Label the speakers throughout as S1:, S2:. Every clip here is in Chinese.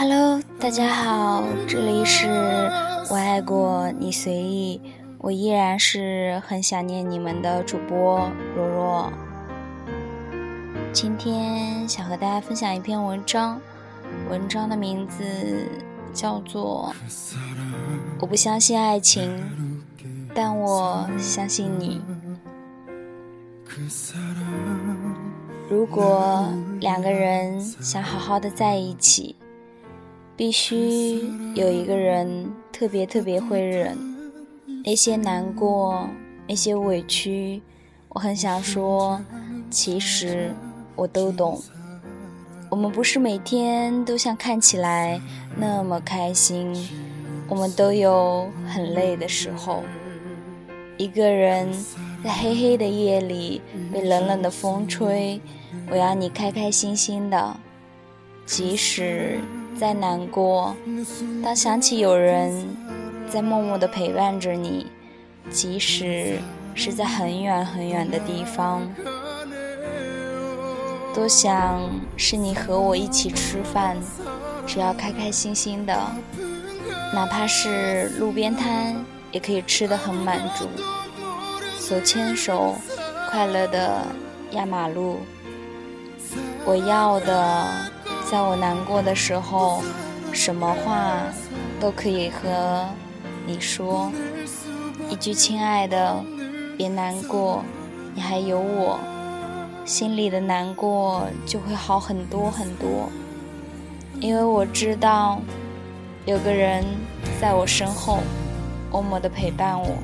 S1: Hello，大家好，这里是我爱过你随意，我依然是很想念你们的主播若若。今天想和大家分享一篇文章，文章的名字叫做《我不相信爱情，但我相信你》。如果两个人想好好的在一起，必须有一个人特别特别会忍那些难过，那些委屈。我很想说，其实我都懂。我们不是每天都像看起来那么开心，我们都有很累的时候。一个人在黑黑的夜里被冷冷的风吹，我要你开开心心的，即使再难过。当想起有人在默默的陪伴着你，即使是在很远很远的地方，多想是你和我一起吃饭，只要开开心心的，哪怕是路边摊。也可以吃得很满足，手牵手，快乐的压马路。我要的，在我难过的时候，什么话都可以和你说，一句“亲爱的，别难过，你还有我”，心里的难过就会好很多很多。因为我知道，有个人在我身后。默默的陪伴我，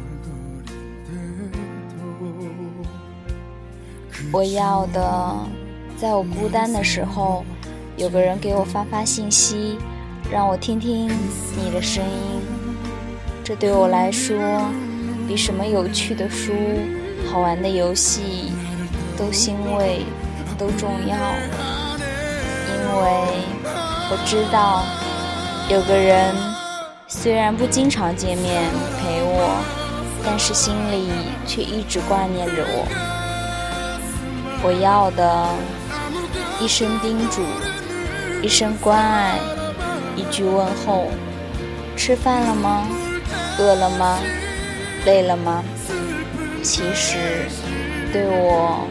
S1: 我要的，在我孤单的时候，有个人给我发发信息，让我听听你的声音。这对我来说，比什么有趣的书、好玩的游戏都欣慰，都重要。因为我知道，有个人。虽然不经常见面陪我，但是心里却一直挂念着我。我要的，一声叮嘱，一声关爱，一句问候。吃饭了吗？饿了吗？累了吗？其实，对我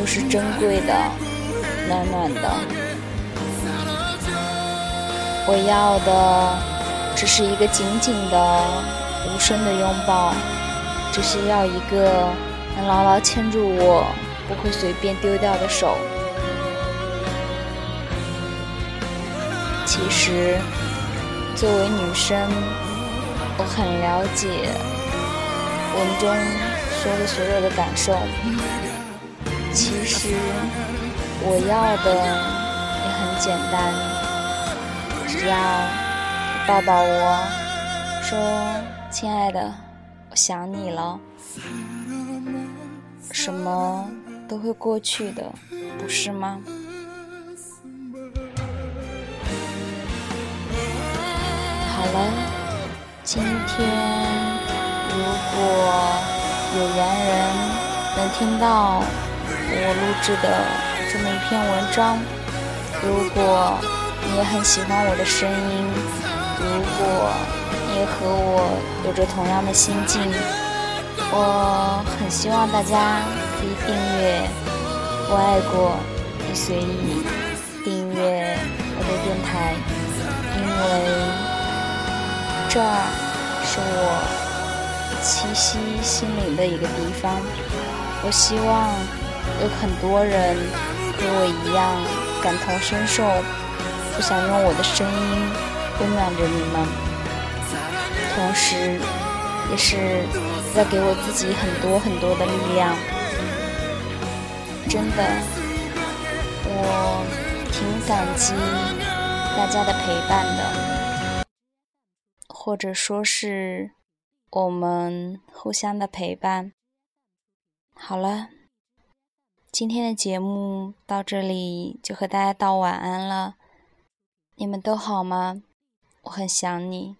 S1: 都是珍贵的，暖暖的。我要的。只是一个紧紧的、无声的拥抱，只是要一个能牢牢牵住我、不会随便丢掉的手。其实，作为女生，我很了解文中说的所有的感受。其实，我要的也很简单，只要。抱抱我，说：“亲爱的，我想你了。”什么都会过去的，不是吗？了，今天如果有缘人能听到我录制的这么一篇文章，如果你也很喜欢我的声音。如果你也和我有着同样的心境，我很希望大家可以订阅《我爱过你随意》，订阅我的电台，因为这儿是我栖息心灵的一个地方。我希望有很多人和我一样感同身受，不想用我的声音。温暖着你们，同时，也是在给我自己很多很多的力量。真的，我挺感激大家的陪伴的，或者说是我们互相的陪伴。好了，今天的节目到这里就和大家道晚安了。你们都好吗？我很想你。